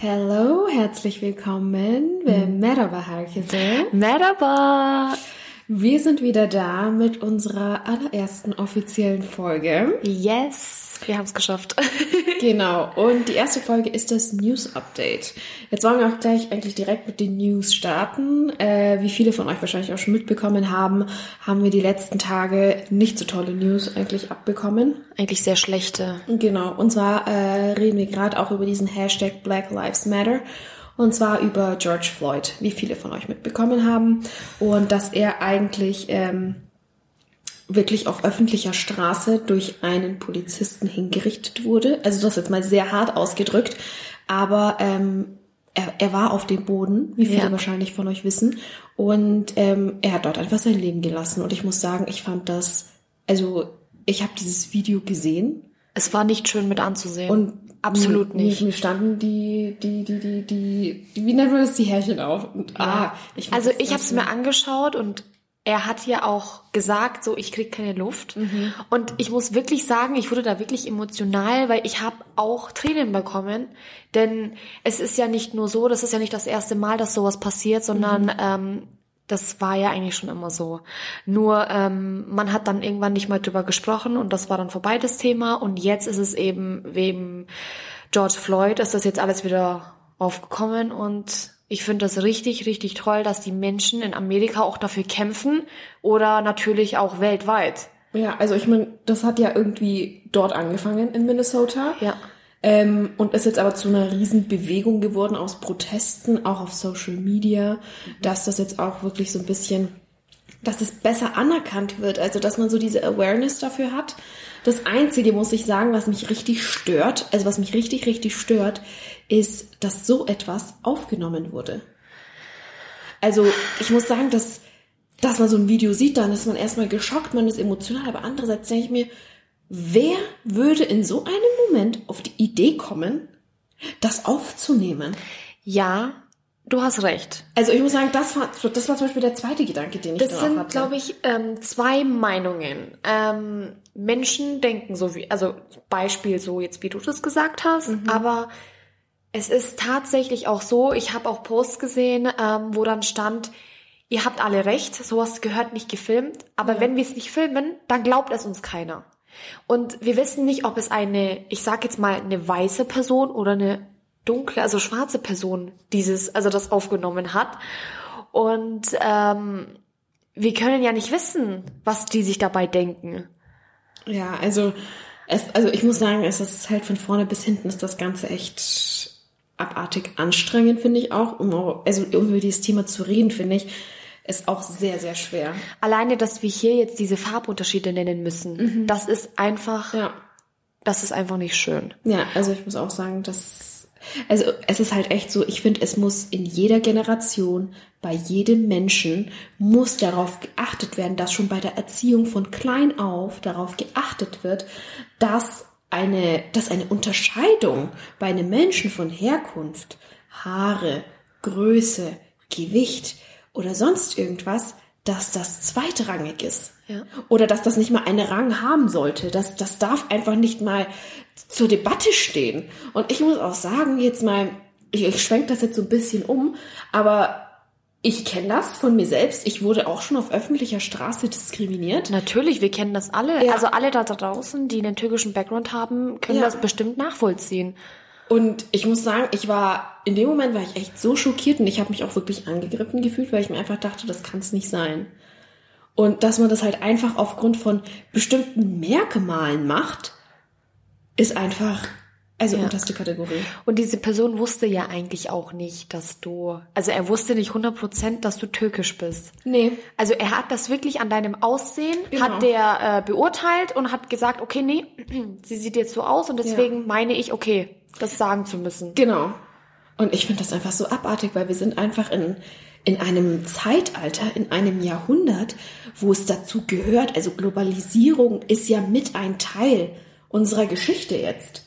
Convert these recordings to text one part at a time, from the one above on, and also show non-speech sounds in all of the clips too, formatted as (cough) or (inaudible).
Hello, herzlich willkommen ve merhaba herkese. Merhaba. Wir sind wieder da mit unserer allerersten offiziellen Folge. Yes, wir haben es geschafft. (laughs) Genau, und die erste Folge ist das News Update. Jetzt wollen wir auch gleich eigentlich direkt mit den News starten. Äh, wie viele von euch wahrscheinlich auch schon mitbekommen haben, haben wir die letzten Tage nicht so tolle News eigentlich abbekommen. Eigentlich sehr schlechte. Genau, und zwar äh, reden wir gerade auch über diesen Hashtag Black Lives Matter. Und zwar über George Floyd, wie viele von euch mitbekommen haben. Und dass er eigentlich ähm, wirklich auf öffentlicher Straße durch einen Polizisten hingerichtet wurde. Also das jetzt mal sehr hart ausgedrückt. Aber ähm, er, er war auf dem Boden, wie viele Ja. wahrscheinlich von euch wissen. Und ähm, er hat dort einfach sein Leben gelassen. Und ich muss sagen, ich fand das, also ich habe dieses Video gesehen Es war nicht schön mit anzusehen. und absolut nicht. Mir, standen die, die, die, die, die, die, wie nennt man das, die Härchen auf. Und, ah, ich fand also ich habe es mir angeschaut und er hat ja auch gesagt, so ich krieg keine Luft. Mhm. Und ich muss wirklich sagen, ich wurde da wirklich emotional, weil ich habe auch Tränen bekommen. Denn es ist ja nicht nur so, das ist ja nicht das erste Mal, dass sowas passiert, sondern Mhm. ähm, das war ja eigentlich schon immer so. Nur ähm, man hat dann irgendwann nicht mal drüber gesprochen und das war dann vorbei das Thema. Und jetzt ist es eben wegen George Floyd, ist das jetzt alles wieder aufgekommen und ich finde das richtig, richtig toll, dass die Menschen in Amerika auch dafür kämpfen oder natürlich auch weltweit. Ja, also ich meine, das hat ja irgendwie dort angefangen in Minnesota. Ja. Ähm, und ist jetzt aber zu einer riesen Bewegung geworden aus Protesten, auch auf Social Media, dass das jetzt auch wirklich so ein bisschen, dass es besser anerkannt wird, also dass man so diese Awareness dafür hat. Das Einzige, muss ich sagen, was mich richtig stört, also was mich richtig, richtig stört, ist, dass so etwas aufgenommen wurde. Also ich muss sagen, dass, dass man so ein Video sieht, dann ist man erstmal geschockt, man ist emotional, aber andererseits denke ich mir, wer würde in so einem Moment auf die Idee kommen, das aufzunehmen? Ja, du hast recht. Also ich muss sagen, das war, das war zum Beispiel der zweite Gedanke, den ich Das dann auch sind, hatte. glaube ich, ähm, zwei Meinungen. Ähm, Menschen denken so wie, also Beispiel so jetzt, wie du das gesagt hast, aber es ist tatsächlich auch so, ich habe auch Posts gesehen, ähm, wo dann stand, ihr habt alle recht, sowas gehört nicht gefilmt, aber wenn wir es nicht filmen, dann glaubt es uns keiner. Und wir wissen nicht, ob es eine, ich sag jetzt mal, eine weiße Person oder eine dunkle, also schwarze Person dieses, also das aufgenommen hat. Und ähm, wir können ja nicht wissen, was die sich dabei denken. Ja, also, es, also ich muss sagen, es ist halt von vorne bis hinten ist das Ganze echt abartig anstrengend, finde ich auch. Um, also um über dieses Thema zu reden, finde ich, ist auch sehr, sehr schwer. Alleine, dass wir hier jetzt diese Farbunterschiede nennen müssen, das ist einfach, Ja. das ist einfach nicht schön. Ja, also ich muss auch sagen, dass also es ist halt echt so, ich finde, es muss in jeder Generation, bei jedem Menschen muss darauf geachtet werden, dass schon bei der Erziehung von klein auf darauf geachtet wird, dass eine, dass eine Unterscheidung bei einem Menschen von Herkunft, Haare, Größe, Gewicht oder sonst irgendwas, dass das zweitrangig ist. Ja. Oder dass das nicht mal einen Rang haben sollte. Das, das darf einfach nicht mal zur Debatte stehen. Und ich muss auch sagen, jetzt mal, ich, ich schwenke das jetzt so ein bisschen um, aber ich kenne das von mir selbst. Ich wurde auch schon auf öffentlicher Straße diskriminiert. Natürlich, wir kennen das alle. Ja. Also alle da draußen, die einen türkischen Background haben, können Ja. das bestimmt nachvollziehen. Und ich muss sagen, ich war, in dem Moment war ich echt so schockiert und ich habe mich auch wirklich angegriffen gefühlt, weil ich mir einfach dachte, das kann es nicht sein. Und dass man das halt einfach aufgrund von bestimmten Merkmalen macht, ist einfach, also Ja. unterste Kategorie. Und diese Person wusste ja eigentlich auch nicht, dass du, also er wusste nicht 100%, dass du türkisch bist. Nee. Also er hat das wirklich an deinem Aussehen, Genau. hat der äh, beurteilt und hat gesagt, okay, nee, (clears throat) sie sieht jetzt so aus und deswegen meine ich, okay, das sagen zu müssen. Genau. Und ich finde das einfach so abartig, weil wir sind einfach in, in einem Zeitalter, in einem Jahrhundert, wo es dazu gehört, also Globalisierung ist ja mit ein Teil unserer Geschichte jetzt.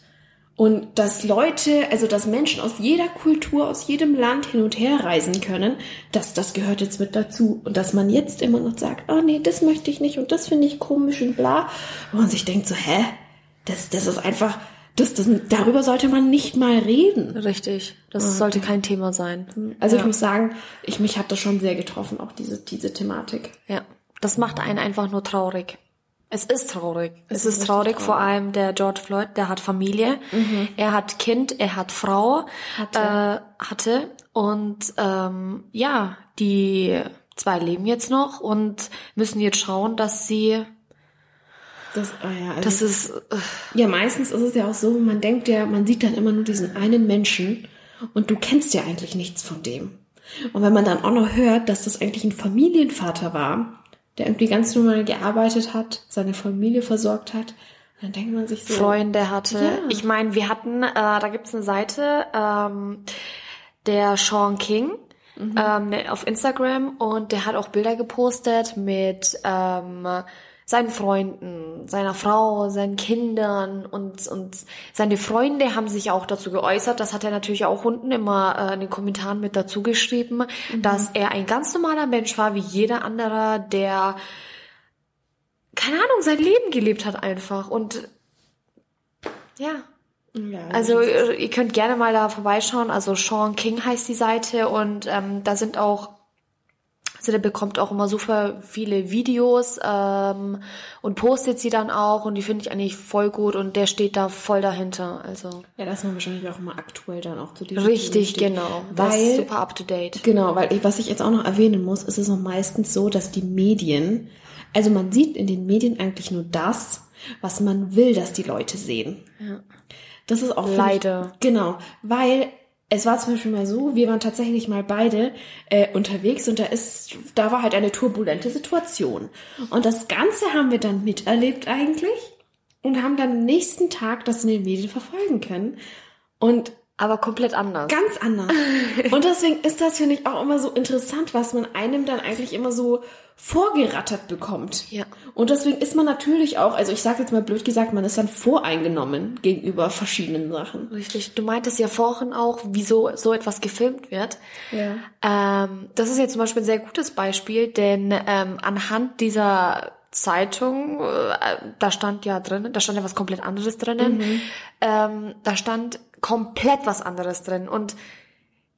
Und dass Leute, also dass Menschen aus jeder Kultur, aus jedem Land hin und her reisen können, das, das gehört jetzt mit dazu. Und dass man jetzt immer noch sagt, oh nee, das möchte ich nicht und das finde ich komisch und bla. Und man sich denkt so, hä? Das, das ist einfach, Das, das, darüber sollte man nicht mal reden. Richtig. Das sollte kein Thema sein. Also ich muss sagen, ich, mich hat das schon sehr getroffen, auch diese, diese Thematik. Ja. Das macht einen einfach nur traurig. Es ist traurig. Es, ist ist traurig, traurig. vor allem der George Floyd, der hat Familie, er hat Kind, er hat Frau, Hatte. Äh, hatte und ähm, ja, die zwei leben jetzt noch und müssen jetzt schauen, dass sie, Das, ah ja, also das ist, äh, Ja, meistens ist es ja auch so, man denkt ja, man sieht dann immer nur diesen einen Menschen und du kennst ja eigentlich nichts von dem. Und wenn man dann auch noch hört, dass das eigentlich ein Familienvater war, der irgendwie ganz normal gearbeitet hat, seine Familie versorgt hat, dann denkt man sich so, Freunde hatte. Ja. Ich meine, wir hatten, äh, da gibt's eine Seite, ähm, der Sean King ähm, ne- auf Instagram und der hat auch Bilder gepostet mit ähm, seinen Freunden, seiner Frau, seinen Kindern und, und seine Freunde haben sich auch dazu geäußert. Das hat er natürlich auch unten immer äh, in den Kommentaren mit dazu geschrieben, dass er ein ganz normaler Mensch war, wie jeder andere, der keine Ahnung, sein Leben gelebt hat einfach. Und ja, ja, also ihr könnt gerne mal da vorbeischauen. Also Sean King heißt die Seite und ähm, da sind auch, der bekommt auch immer super viele Videos ähm, und postet sie dann auch und die finde ich eigentlich voll gut und der steht da voll dahinter. Also ja, das ist man wahrscheinlich auch immer aktuell dann auch zu diesem richtig, Themen genau. Das ist Weil, super up to date. Genau, weil ich, was ich jetzt auch noch erwähnen muss, ist es auch meistens so, dass die Medien, also man sieht in den Medien eigentlich nur das, was man will, dass die Leute sehen. Das ist auch finde ich- Leider. genau, weil es war zum Beispiel mal so, wir waren tatsächlich mal beide äh, unterwegs und da ist, da war halt eine turbulente Situation und das Ganze haben wir dann miterlebt eigentlich und haben dann nächsten Tag das in den Medien verfolgen können und Aber komplett anders. ganz anders. (laughs) Und deswegen ist das, finde ich, auch immer so interessant, was man einem dann eigentlich immer so vorgerattert bekommt. Ja. Und deswegen ist man natürlich auch, also ich sage jetzt mal blöd gesagt, man ist dann voreingenommen gegenüber verschiedenen Sachen. Richtig. Du meintest ja vorhin auch, wieso so etwas gefilmt wird. Ja. Ähm, das ist jetzt zum Beispiel ein sehr gutes Beispiel, denn ähm, anhand dieser Zeitung, äh, da stand ja drin, da stand ja was komplett anderes drinnen, ähm, da stand komplett was anderes drin und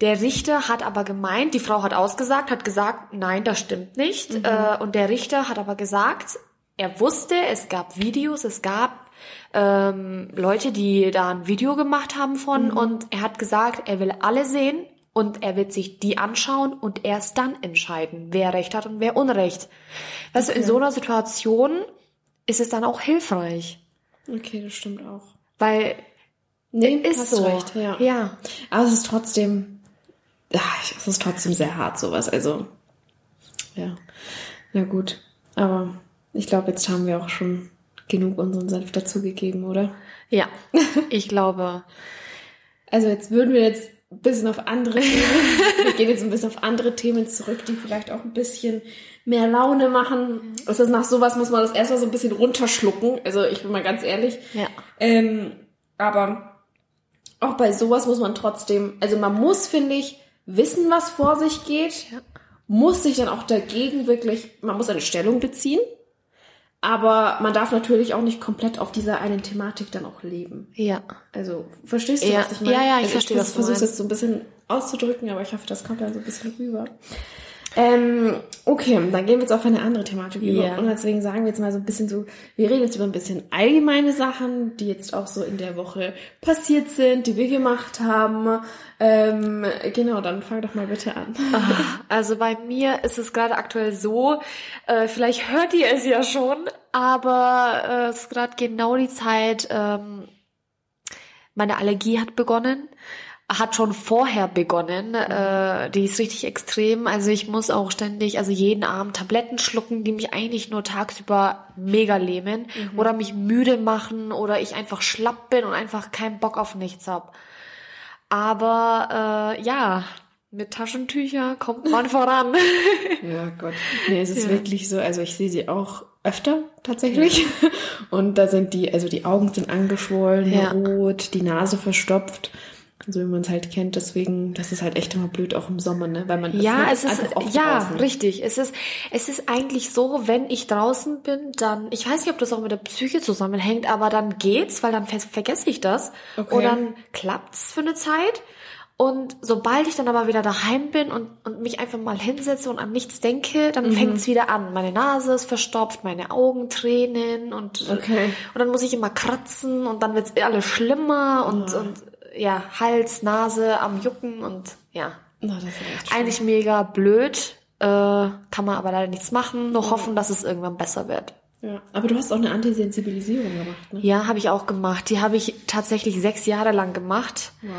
der Richter hat aber gemeint, die Frau hat ausgesagt, hat gesagt, nein, das stimmt nicht. Äh, und der Richter hat aber gesagt, er wusste, es gab Videos, es gab ähm, Leute, die da ein Video gemacht haben von und er hat gesagt, er will alle sehen und er wird sich die anschauen und erst dann entscheiden, wer Recht hat und wer Unrecht. Weißt du, in so einer Situation ist es dann auch hilfreich, Okay, das stimmt auch. weil Nee, ist so. recht, ja. ja. Aber es ist trotzdem, es ist trotzdem sehr hart, sowas. Also, ja. Na gut. Aber ich glaube, jetzt haben wir auch schon genug unseren Senf dazugegeben, oder? Ja, (laughs) ich glaube. Also jetzt würden wir jetzt ein bisschen auf andere Themen, (laughs) wir gehen jetzt ein bisschen auf andere Themen zurück, die vielleicht auch ein bisschen mehr Laune machen. Es ist nach sowas muss man das erstmal so ein bisschen runterschlucken. Also ich bin mal ganz ehrlich. Ja. Ähm, aber auch bei sowas muss man trotzdem, also man muss, finde ich, wissen, was vor sich geht, muss sich dann auch dagegen wirklich, man muss eine Stellung beziehen. Aber man darf natürlich auch nicht komplett auf dieser einen Thematik dann auch leben. Ja. Also, verstehst du, Ja. was ich meine? Ja, ja, ich also verstehe, was du versuche es meinst. jetzt so ein bisschen auszudrücken, aber ich hoffe, das kommt dann so ein bisschen rüber. Ähm, okay, dann gehen wir jetzt auf eine andere Thematik über. Ja. Und deswegen sagen wir jetzt mal so ein bisschen so, wir reden jetzt über ein bisschen allgemeine Sachen, die jetzt auch so in der Woche passiert sind, die wir gemacht haben. Ähm, genau, dann fang doch mal bitte an. Also bei mir ist es gerade aktuell so, äh, vielleicht hört ihr es ja schon, aber äh, es ist gerade genau die Zeit, ähm, meine Allergie hat begonnen, hat schon vorher begonnen, äh, die ist richtig extrem, also ich muss auch ständig, also jeden Abend Tabletten schlucken, die mich eigentlich nur tagsüber mega lähmen oder mich müde machen oder ich einfach schlapp bin und einfach keinen Bock auf nichts hab. Aber äh, ja, mit Taschentücher kommt man (laughs) voran. Ja, Gott. Nee, es ist wirklich so, also ich sehe sie auch öfter tatsächlich. (laughs) Und da sind die, also die Augen sind angeschwollen, Ja. rot, die Nase verstopft. So wie man es halt kennt. Deswegen, das ist halt echt immer blöd, auch im Sommer, ne? Weil man ist Ja, es ist, ja, draußen. richtig. Es ist, es ist eigentlich so, wenn ich draußen bin, dann, ich weiß nicht, ob das auch mit der Psyche zusammenhängt, aber dann geht's, weil dann ver vergesse ich das. Okay. Und dann klappt's für eine Zeit. Und sobald ich dann aber wieder daheim bin und, und mich einfach mal hinsetze und an nichts denke, Mhm. dann fängt's wieder an. Meine Nase ist verstopft, meine Augen tränen und, Okay. und dann muss ich immer kratzen und dann wird's alles schlimmer und, und ja, Hals, Nase am Jucken und ja. Na, das ist echt. Eigentlich mega blöd, äh, kann man aber leider nichts machen, nur hoffen, dass es irgendwann besser wird. Ja. Aber du hast auch eine Antisensibilisierung gemacht, ne? Ja, habe ich auch gemacht. Die habe ich tatsächlich sechs Jahre lang gemacht. Wow.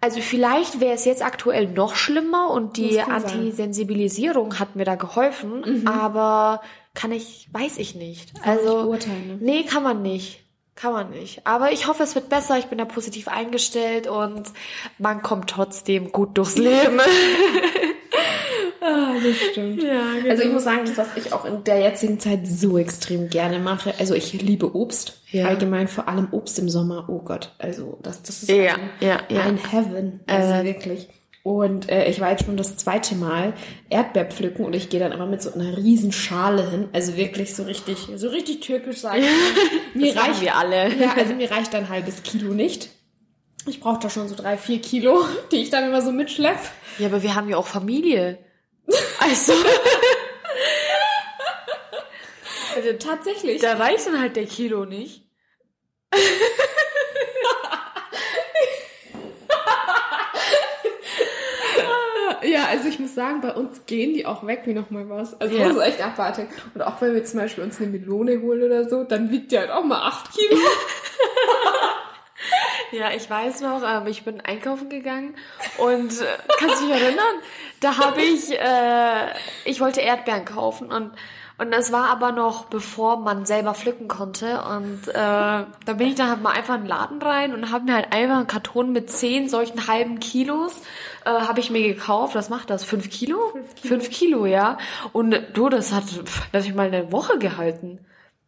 Also vielleicht wäre es jetzt aktuell noch schlimmer und die kann sein. Antisensibilisierung hat mir da geholfen, aber kann ich, weiß ich nicht. nicht Also beurteilen, ne? nee, kann man nicht. Kann man nicht. Aber ich hoffe, es wird besser. Ich bin da positiv eingestellt und man kommt trotzdem gut durchs (laughs) Leben. Ah, das stimmt. Ja, genau. Also ich muss sagen, das, was ich auch in der jetzigen Zeit so extrem gerne mache, also ich liebe Obst. Ja. Allgemein vor allem Obst im Sommer. Oh Gott, also das, das ist Ja, ein, ja, ja. ein Heaven. Also Äh, wirklich. Und äh, ich war jetzt schon das zweite Mal Erdbeer pflücken und ich gehe dann immer mit so einer riesen Schale hin. Also wirklich so richtig, so richtig türkisch sagen. (laughs) mir Das reicht wir alle. (laughs) Ja, also mir reicht ein halbes Kilo nicht. Ich brauche da schon so drei, vier Kilo, (laughs) die ich dann immer so mitschlepp. Ja, aber wir haben ja auch Familie. Also, Also tatsächlich. da reicht dann halt der Kilo nicht. Ja, also ich muss sagen, bei uns gehen die auch weg wie noch mal was. Also Ja. das ist echt abartig. Und auch wenn wir zum Beispiel uns eine Melone holen oder so, dann wiegt die halt auch mal acht Kilo. (laughs) Ja, ich weiß noch, ähm, ich bin einkaufen gegangen und äh, kannst du dich erinnern? Da habe ich, äh, ich wollte Erdbeeren kaufen und und das war aber noch bevor man selber pflücken konnte und äh, da bin ich dann halt mal einfach in den Laden rein und habe mir halt einfach einen Karton mit zehn solchen halben Kilos äh, habe ich mir gekauft. Was macht das? Fünf Kilo? Fünf Kilo, ja. Und du, das hat, das hat ich mal eine Woche gehalten.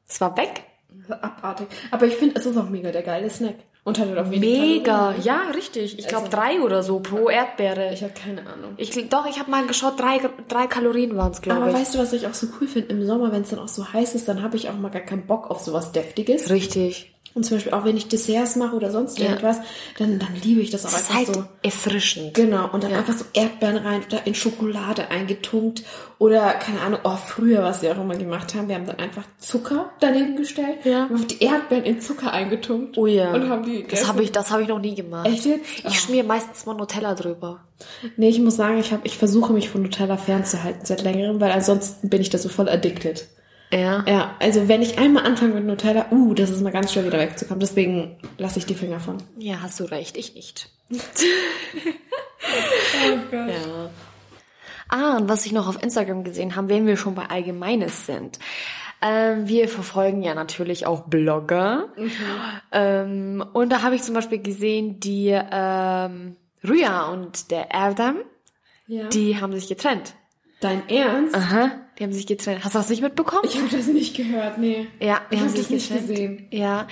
Es war weg. Abartig. Aber ich finde, es ist auch mega der geile Snack. Und hat halt auch wenig Mega, Kalorien. ja, richtig. Ich glaube Also- drei oder so pro Erdbeere. Ich habe keine Ahnung. Ich, doch, ich habe mal geschaut, drei, drei Kalorien waren es, glaube Aber ich. weißt du, was ich auch so cool finde? Im Sommer, wenn es dann auch so heiß ist, dann habe ich auch mal gar keinen Bock auf sowas Deftiges. Richtig. Und zum Beispiel auch wenn ich Desserts mache oder sonst Ja. irgendwas, dann, dann liebe ich das auch Das ist einfach halt so. erfrischend. Genau, und dann einfach so Erdbeeren rein oder in Schokolade eingetunkt oder keine Ahnung, oh, früher, was wir auch immer gemacht haben, wir haben dann einfach Zucker daneben gestellt Ja. und haben die Erdbeeren in Zucker eingetunkt Oh ja. und haben die das gegessen. habe ich, das habe ich noch nie gemacht. Echt jetzt? Ich schmier meistens mal Nutella drüber. Nee, ich muss sagen, ich, hab, ich versuche mich von Nutella fernzuhalten seit längerem, weil ansonsten bin ich da so voll addicted. Ja. Ja, also wenn ich einmal anfange mit Nutella, uh, das ist mal ganz schwer wieder wegzukommen. Deswegen lasse ich die Finger von. Ja, hast du recht, ich nicht. (laughs) Oh Gott. Ja. Ah, und was ich noch auf Instagram gesehen habe, wenn wir schon bei Allgemeines sind. Ähm, wir verfolgen ja natürlich auch Blogger. Ähm, und da habe ich zum Beispiel gesehen, die ähm, Rüya und der Erdem, Ja. die haben sich getrennt. Dein Ernst? Aha, die haben sich getrennt. Hast du das nicht mitbekommen? Ich habe das nicht gehört, nee. Ja, die ich haben habe das sich nicht getrennt. gesehen. Ja.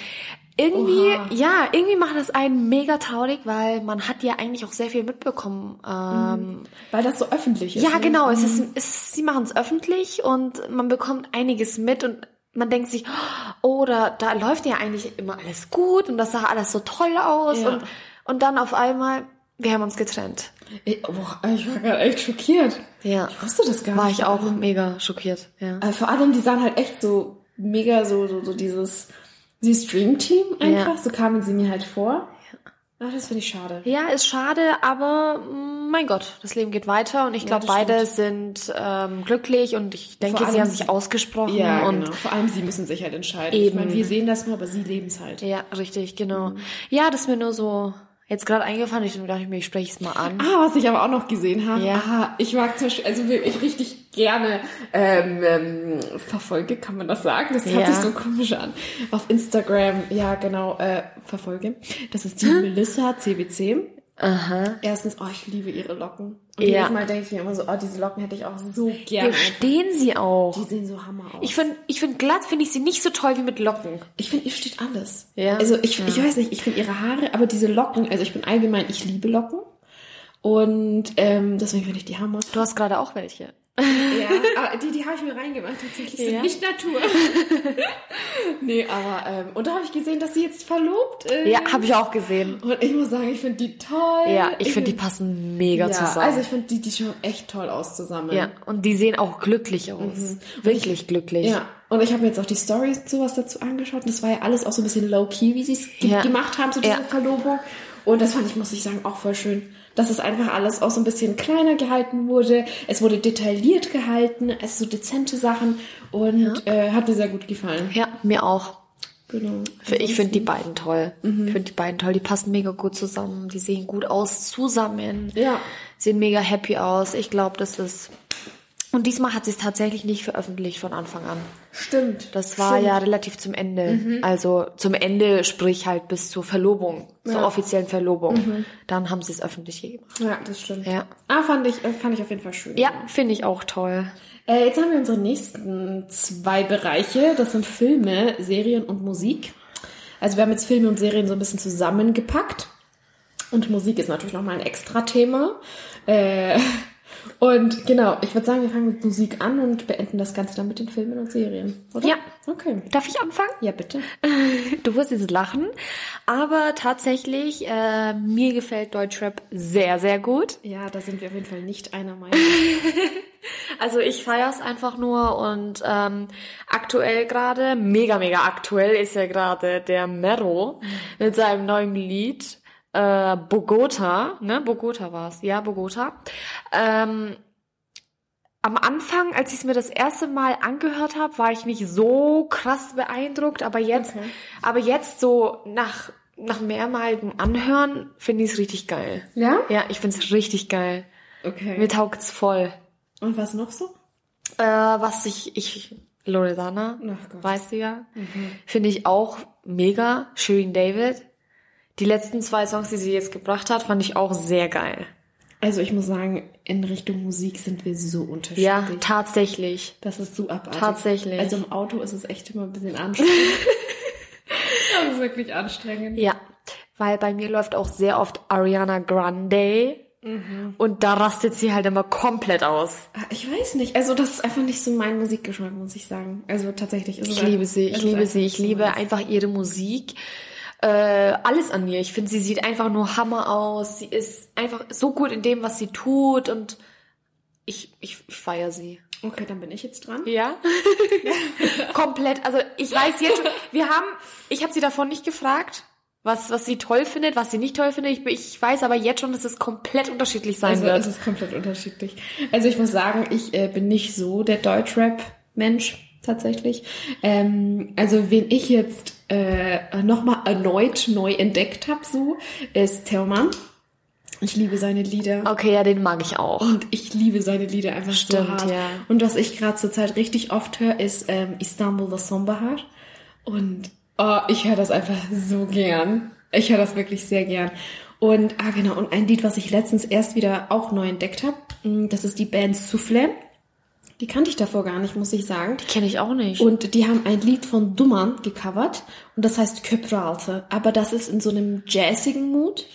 Irgendwie, Oha. ja, irgendwie macht das einen mega traurig, weil man hat ja eigentlich auch sehr viel mitbekommen. Ähm, Weil das so öffentlich ist. Ja, ne? genau. Es ist, es ist, sie machen es öffentlich und man bekommt einiges mit und man denkt sich, oh, da, da läuft ja eigentlich immer alles gut und das sah alles so toll aus Ja. und, und dann auf einmal, wir haben uns getrennt. Ich, boah, ich war gerade echt schockiert. Ja. Ich wusste das gar War nicht. ich auch mega schockiert, ja. Äh, vor allem, die sahen halt echt so mega so, so, so dieses, dieses Dream-Team einfach. Ja. So kamen sie mir halt vor. Ach, das finde ich schade. Ja, ist schade, aber mm, mein Gott, das Leben geht weiter und ich glaube, das beide sind ähm, glücklich und ich denke, sie haben sich ausgesprochen Ja, und genau. Vor allem sie müssen sich halt entscheiden. Ich Eben. meine, wir sehen das nur, aber sie leben es halt. ja, richtig, genau. Mhm. Ja, das ist mir nur so jetzt gerade eingefallen. Ich dachte mir, ich spreche es mal an. Ah, was ich aber auch noch gesehen habe. Ja. Ah, ich mag zum Beispiel, also wirklich richtig gerne ähm, ähm, verfolge, kann man das sagen? Das hört Ja. sich so komisch an. Auf Instagram, ja genau, äh, verfolge. Das ist die (gasps) Melissa CBC. Aha. Erstens, oh, ich liebe ihre Locken. Und Ja. jedes Mal denke ich mir immer so, oh, diese Locken hätte ich auch so gerne. Hier stehen sie auch. Die sehen so hammer aus. Ich finde, ich find glatt finde ich sie nicht so toll wie mit Locken. Ich finde, ihr steht alles. Ja? Also ich, Ja. ich weiß nicht, ich finde ihre Haare, aber diese Locken, also ich bin allgemein, ich liebe Locken. Und ähm, deswegen finde ich die Hammer. Du hast gerade auch welche. Ja, (laughs) die, die habe ich mir reingemacht tatsächlich. Sind Ja. nicht Natur. (laughs) nee, aber ähm, und da habe ich gesehen, dass sie jetzt verlobt ist. Ja, habe ich auch gesehen. Und ich muss sagen, ich finde die toll. Ja, ich finde, die passen mega ja, zusammen. Also ich finde, die, die schauen echt toll aus zusammen. ja, und die sehen auch glücklich aus. Wirklich glücklich. Ja, und ich habe mir jetzt auch die Stories sowas dazu angeschaut. Und das war ja alles auch so ein bisschen low-key, wie sie es Ja. gemacht haben, so diese Ja. Verlobung. Und das fand ich, muss ich sagen, auch voll schön. Dass es einfach alles auch so ein bisschen kleiner gehalten wurde. Es wurde detailliert gehalten, also so dezente Sachen. Und äh, hat mir sehr gut gefallen. Ja, mir auch. Genau. Ich finde die beiden toll. Ich finde die beiden toll. Die passen mega gut zusammen. Die sehen gut aus zusammen. Ja. Sehen mega happy aus. Ich glaube, das ist. Und diesmal hat sie es tatsächlich nicht veröffentlicht von Anfang an. Stimmt. Das war Stimmt. Mhm. ja relativ zum Ende. Also zum Ende, sprich halt bis zur Verlobung, zur Ja. Mhm. offiziellen Verlobung. Dann haben sie es öffentlich gemacht. Ja, das stimmt. Ja. Ah, fand ich, äh, fand ich auf jeden Fall schön. Ja, finde ich auch toll. Äh, jetzt haben wir unsere nächsten zwei Bereiche. Das sind Filme, Serien und Musik. Also wir haben jetzt Filme und Serien so ein bisschen zusammengepackt. Und Musik ist natürlich nochmal ein extra Thema. Äh, und genau, ich würde sagen, wir fangen mit Musik an und beenden das Ganze dann mit den Filmen und Serien, oder? Ja. Okay. Darf ich anfangen? Ja, bitte. (laughs) Du wirst jetzt lachen, aber tatsächlich, äh, mir gefällt Deutschrap sehr, sehr gut. Ja, da sind wir auf jeden Fall nicht einer (laughs) Meinung. Also ich feier's einfach nur und ähm, aktuell gerade, mega, mega aktuell ist ja gerade der Mero mit seinem neuen Lied äh, Bogota, ne? Bogota war's, ja, Bogota. Ähm, am Anfang, als ich es mir das erste Mal angehört habe, war ich nicht so krass beeindruckt, aber jetzt, Okay. aber jetzt so nach nach mehrmaligem Anhören finde ich es richtig geil. Ja? Ja, ich finde es richtig geil. Okay. Mir taugt's voll. und was noch so? Äh, was ich, ich, Loredana, weißt du ja, finde ich auch mega. Shirin David. Die letzten zwei Songs, die sie jetzt gebracht hat, fand ich auch sehr geil. Also ich muss sagen, in Richtung Musik sind wir so unterschiedlich. Ja, tatsächlich. Das ist so abartig. Tatsächlich. Also im Auto ist es echt immer ein bisschen anstrengend. (laughs) das ist wirklich anstrengend. Ja, weil bei mir läuft auch sehr oft Ariana Grande. Und da rastet sie halt immer komplett aus. Ah, Ich weiß nicht. Also das ist einfach nicht so mein Musikgeschmack, muss ich sagen. Also tatsächlich ist es Ich einfach- liebe sie, ich liebe sie, ich liebe meins. einfach ihre Musik. Äh, alles an ihr. Ich finde, sie sieht einfach nur Hammer aus. Sie ist einfach so gut in dem, was sie tut und ich, ich, ich feiere sie. Okay, dann bin ich jetzt dran. Ja? (laughs) Komplett. Also ich weiß jetzt schon, wir haben, ich habe sie davon nicht gefragt, was, was sie toll findet, was sie nicht toll findet. Ich, ich weiß aber jetzt schon, dass es komplett unterschiedlich sein Also wird. es ist komplett unterschiedlich. Also ich muss sagen, ich äh, bin nicht so der Deutschrap-Mensch tatsächlich. Ähm, also wen ich jetzt äh, nochmal erneut neu entdeckt habe, so, ist Theoman. Ich liebe seine Lieder. Okay, ja, den mag ich auch. Und ich liebe seine Lieder einfach so Stimmt, hart. ja. Und was ich gerade zurzeit richtig oft höre, ist ähm, Istanbul das Sonbahar. Und oh, ich höre das einfach so gern. Ich höre das wirklich sehr gern. Und ah genau, und ein Lied, was ich letztens erst wieder auch neu entdeckt habe, das ist die Band Soufflé. Die kannte ich davor gar nicht, muss ich sagen. Kenne ich auch nicht. Und die haben ein Lied von Duman gecovert und das heißt Köpralte. Aber das ist in so einem jazzigen Mood.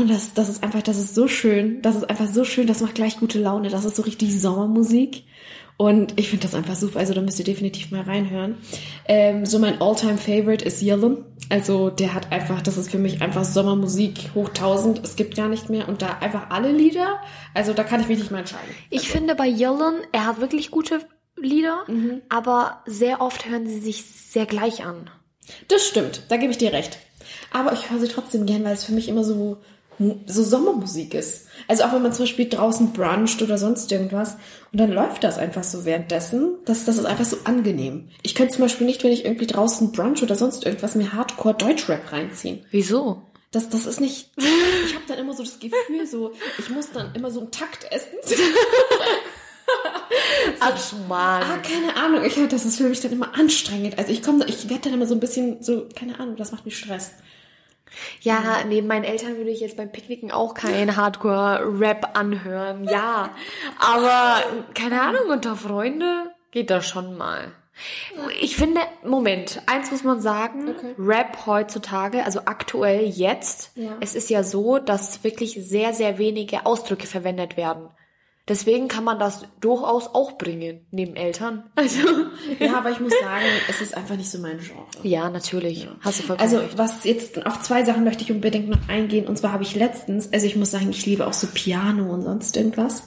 Und das, das ist einfach, das ist so schön. Das ist einfach so schön, das macht gleich gute Laune. Das ist so richtig Sommermusik. Und ich finde das einfach super. Also da müsst ihr definitiv mal reinhören. Ähm, so mein Alltime favorite ist Yillen. Also der hat einfach, das ist für mich einfach Sommermusik hoch 1000. Es gibt gar nicht mehr. Und da einfach alle Lieder. Also da kann ich mich nicht mehr entscheiden. Ich finde bei Yellen, er hat wirklich gute Lieder, aber sehr oft hören sie sich sehr gleich an. Das stimmt, da gebe ich dir recht. Aber ich höre sie trotzdem gern, weil es für mich immer so, so Sommermusik ist. Also auch wenn man zum Beispiel draußen bruncht oder sonst irgendwas und dann läuft das einfach so währenddessen, das, das ist einfach so angenehm. Ich könnte zum Beispiel nicht, wenn ich irgendwie draußen brunch oder sonst irgendwas, mir Hardcore Deutschrap reinziehen. Wieso? Das, das ist nicht, ich habe dann immer so das Gefühl, so, ich muss dann immer so einen Takt essen. (laughs) Ach man. Ah, keine Ahnung, ich, das ist für mich dann immer anstrengend. Also ich komme, ich werde dann immer so ein bisschen so, keine Ahnung, das macht mich Stress. Ja, neben meinen Eltern würde ich jetzt beim Picknicken auch keinen Hardcore-Rap anhören. Ja, (laughs) aber keine Ahnung, unter Freunde geht das schon mal. Ich finde, Moment, eins muss man sagen, Okay. Rap heutzutage, also aktuell jetzt, Ja. es ist ja so, dass wirklich sehr, sehr wenige Ausdrücke verwendet werden. Deswegen kann man das durchaus auch bringen, neben Eltern. (laughs) Also, Ja, aber ich muss sagen, es ist einfach nicht so mein Genre. ja, natürlich. Hast du vollkommen Also recht. was jetzt auf zwei Sachen möchte ich unbedingt noch eingehen. Und zwar habe ich letztens, also ich muss sagen, ich liebe auch so Piano und sonst irgendwas.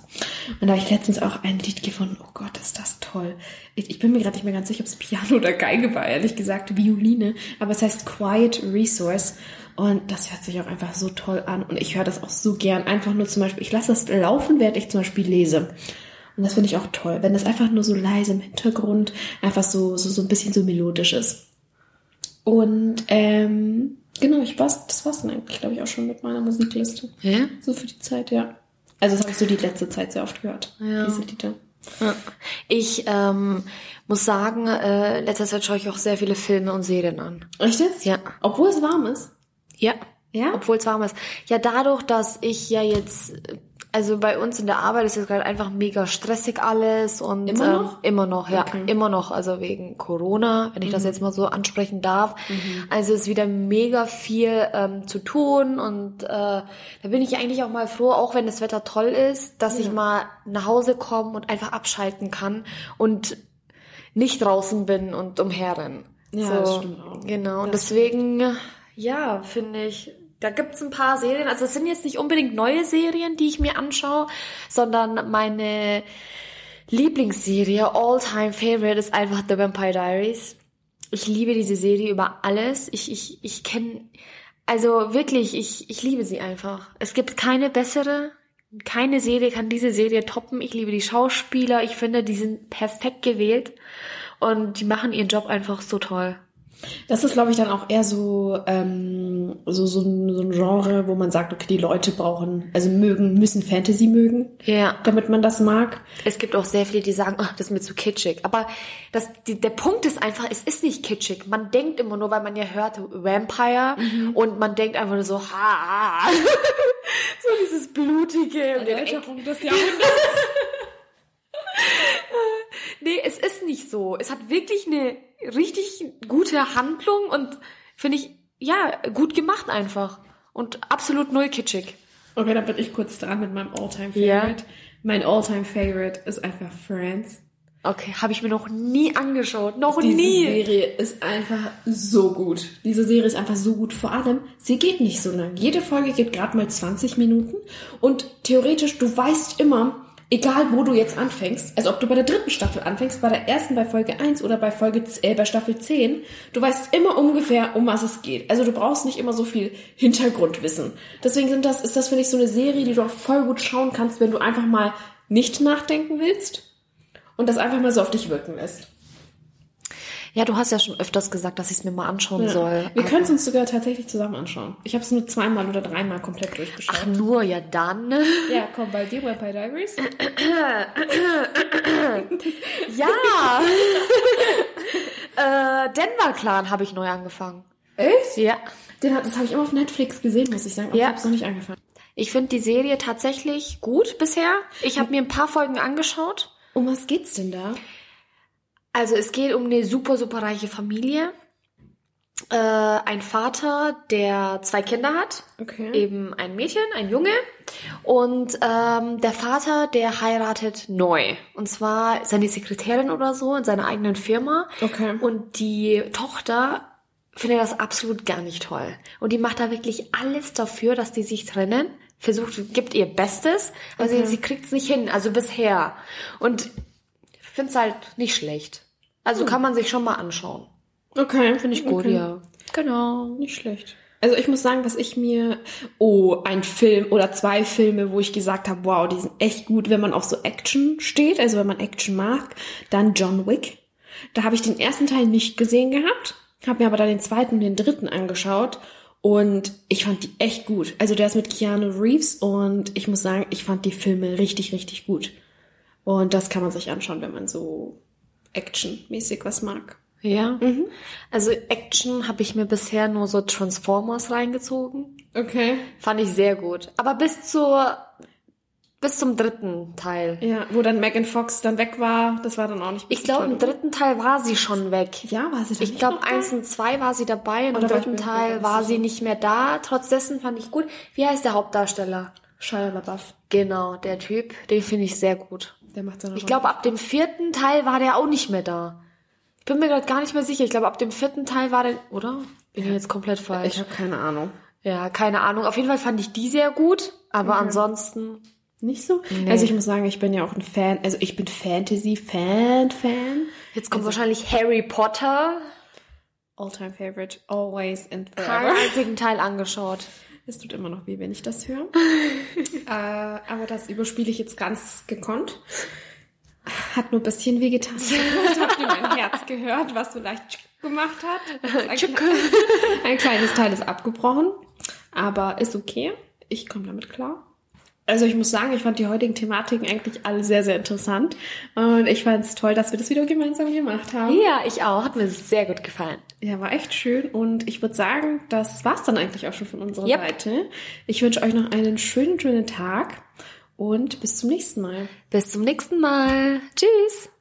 Und da habe ich letztens auch ein Lied gefunden. Oh Gott, ist das toll. Ich, ich bin mir gerade nicht mehr ganz sicher, ob es Piano oder Geige war, ehrlich gesagt, Violine. Aber es heißt Quiet Resource. Und das hört sich auch einfach so toll an. Und ich höre das auch so gern. Einfach nur zum Beispiel, ich lasse das laufen, während ich zum Beispiel lese. Und das finde ich auch toll, wenn das einfach nur so leise im Hintergrund einfach so, so, so ein bisschen so melodisch ist. Und ähm, genau, ich war's, das war's dann eigentlich, glaube ich, auch schon mit meiner Musikliste. Ja? So für die Zeit, ja. Also das habe ich so die letzte Zeit sehr oft gehört. Ja. Diese Lieder. Ich ähm, muss sagen, äh, letzter Zeit schaue ich auch sehr viele Filme und Serien an. Echt jetzt? Ja. Obwohl es warm ist. Ja. Ja? Obwohl es warm ist. Ja, dadurch, dass ich ja jetzt, also bei uns in der Arbeit ist jetzt gerade einfach mega stressig alles und Immer ähm, noch? immer noch, ja, Okay. immer noch, also wegen Corona, wenn ich das jetzt mal so ansprechen darf. Also es ist wieder mega viel ähm, zu tun und äh, da bin ich eigentlich auch mal froh, auch wenn das Wetter toll ist, dass ich mal nach Hause komme und einfach abschalten kann und nicht draußen bin und umherrennen. Ja, das stimmt auch. Genau, und Das deswegen, ja, finde ich, da gibt's ein paar Serien, also es sind jetzt nicht unbedingt neue Serien, die ich mir anschaue, sondern meine Lieblingsserie, all-time favorite, ist einfach The Vampire Diaries. Ich liebe diese Serie über alles. Ich, ich, ich kenne, also wirklich, ich, ich liebe sie einfach. Es gibt keine bessere, keine Serie kann diese Serie toppen. Ich liebe die Schauspieler. Ich finde, die sind perfekt gewählt und die machen ihren Job einfach so toll. Das ist, glaube ich, dann auch eher so, ähm, so, so, ein, so ein Genre, wo man sagt, okay, die Leute brauchen, also mögen, müssen Fantasy mögen, Ja. damit man das mag. Es gibt auch sehr viele, die sagen, oh, das ist mir zu kitschig. Aber das, die, der Punkt ist einfach, es ist nicht kitschig. Man denkt immer nur, weil man ja hört Vampire und man denkt einfach nur so, ha, (laughs) so dieses blutige. Und der des Jahrhunderts. (laughs) Nee, es ist nicht so. Es hat wirklich eine richtig gute Handlung und finde ich, ja, gut gemacht einfach. Und absolut null kitschig. Okay, dann bin ich kurz dran mit meinem Alltime. Favorite. Mein Alltime Favorite ist einfach Friends. Okay, habe ich mir noch nie angeschaut. Noch Diese nie. Serie ist einfach so gut. Diese Serie ist einfach so gut. Vor allem, sie geht nicht so lang. Jede Folge geht gerade mal 20 Minuten. Und theoretisch, du weißt immer, egal wo du jetzt anfängst, also ob du bei der dritten Staffel anfängst, bei der ersten bei Folge 1 oder bei Folge äh, bei Staffel 10, du weißt immer ungefähr, um was es geht. Also du brauchst nicht immer so viel Hintergrundwissen. Deswegen sind das, ist das, finde ich, so eine Serie, die du auch voll gut schauen kannst, wenn du einfach mal nicht nachdenken willst und das einfach mal so auf dich wirken lässt. Ja, du hast ja schon öfters gesagt, dass ich es mir mal anschauen soll. Wir können es uns sogar tatsächlich zusammen anschauen. Ich habe es nur zweimal oder dreimal komplett durchgeschaut. Ach, nur, ja dann. Ja, komm bei dir, Vampire Diaries. (clears throat) Ja. (laughs) äh, Denver Clan habe ich neu angefangen. Echt? Ja. Den das habe ich immer auf Netflix gesehen, muss ich sagen. Aber Ja. ich habe es noch nicht angefangen. Ich finde die Serie tatsächlich gut bisher. Ich habe mir ein paar Folgen angeschaut. Um was geht's denn da? Also es geht um eine super, super reiche Familie. Äh, ein Vater, der zwei Kinder hat. Okay. Eben ein Mädchen, ein Junge. Und ähm, der Vater, der heiratet neu. Und zwar seine Sekretärin oder so in seiner eigenen Firma. Okay. Und die Tochter findet das absolut gar nicht toll. Und die macht da wirklich alles dafür, dass die sich trennen. Versucht, gibt ihr Bestes. Also Okay. sie kriegt's nicht hin, also bisher. Und ich find's halt nicht schlecht. Also kann man sich schon mal anschauen. Okay, finde ich Gut, okay. ja. Genau. Nicht schlecht. Also ich muss sagen, was ich mir, oh, ein Film oder zwei Filme, wo ich gesagt habe, wow, die sind echt gut, wenn man auf so Action steht, also wenn man Action mag, dann John Wick. Da habe ich den ersten Teil nicht gesehen gehabt, habe mir aber dann den zweiten und den dritten angeschaut und ich fand die echt gut. Also der ist mit Keanu Reeves und ich muss sagen, ich fand die Filme richtig, richtig gut. Und das kann man sich anschauen, wenn man so actionmäßig was mag. Ja. Also Action habe ich mir bisher nur so Transformers reingezogen. Okay. Fand ich sehr gut. Aber bis zur bis zum dritten Teil. Ja, wo dann Megan Fox dann weg war, das war dann auch nicht Ich glaube, im dritten Teil war sie schon weg. Ja, war sie dann Ich glaube, eins und zwei war sie dabei und im dritten Teil war sie nicht mehr da. Trotz dessen fand ich gut. Wie heißt der Hauptdarsteller? Shia LaBeouf. Genau, der Typ, den finde ich sehr gut. Der macht seine Ich glaube, ab dem vierten Teil war der auch nicht mehr da. Ich bin mir gerade gar nicht mehr sicher. Ich glaube, ab dem vierten Teil war der, oder? Bin ich jetzt komplett falsch. Ich habe keine Ahnung. ja, keine Ahnung. Auf jeden Fall fand ich die sehr gut, aber ansonsten Nicht so? Also ich muss sagen, ich bin ja auch ein Fan, also ich bin Fantasy-Fan-Fan. Jetzt kommt wahrscheinlich Harry Potter. All-time favorite, always and Keinen forever. einzigen Teil angeschaut. Es tut immer noch weh, wenn ich das höre. (laughs) äh, aber das überspiele ich jetzt ganz gekonnt. Hat nur ein bisschen wehgetan. Vielleicht habt ihr mein Herz gehört, was vielleicht tschick gemacht hat. (laughs) Ein, kle- ein kleines Teil ist abgebrochen, aber ist okay. Ich komme damit klar. Also ich muss sagen, ich fand die heutigen Thematiken eigentlich alle sehr, sehr interessant. Und ich fand es toll, dass wir das wieder gemeinsam gemacht haben. Ja, ich auch. Hat mir sehr gut gefallen. Ja, war echt schön. Und ich würde sagen, das war's dann eigentlich auch schon von unserer Yep. Seite. Ich wünsche euch noch einen schönen, schönen Tag und bis zum nächsten Mal. Bis zum nächsten Mal. Tschüss.